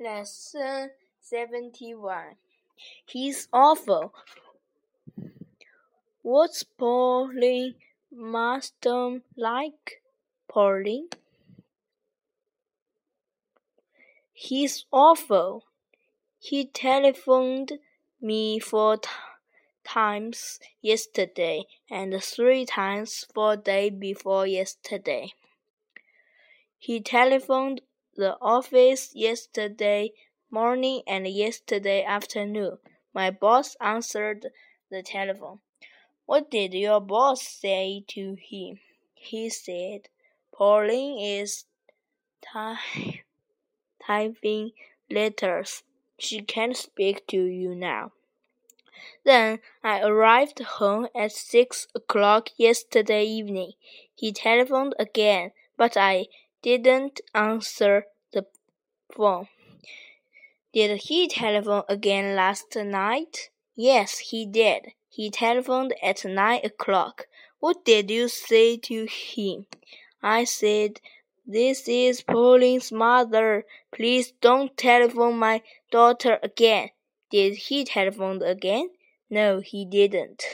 Lesson 71 He's awful. What's Pauline Marston like? Pauline? He's awful. He telephoned me four times yesterday and three times four day before yesterday. He telephoned the office yesterday morning and yesterday afternoon. My boss answered the telephone. What did your boss say to him? He said, Pauline is ty typing letters. She can't speak to you now. Then I arrived home at six o'clock yesterday evening. He telephoned again, but I didn't answer the phone. Did he telephone again last night? Yes, he did. He telephoned at nine o'clock. What did you say to him? I said, This is Pauline's mother. Please don't telephone my daughter again. Did he telephone again? No, he didn't.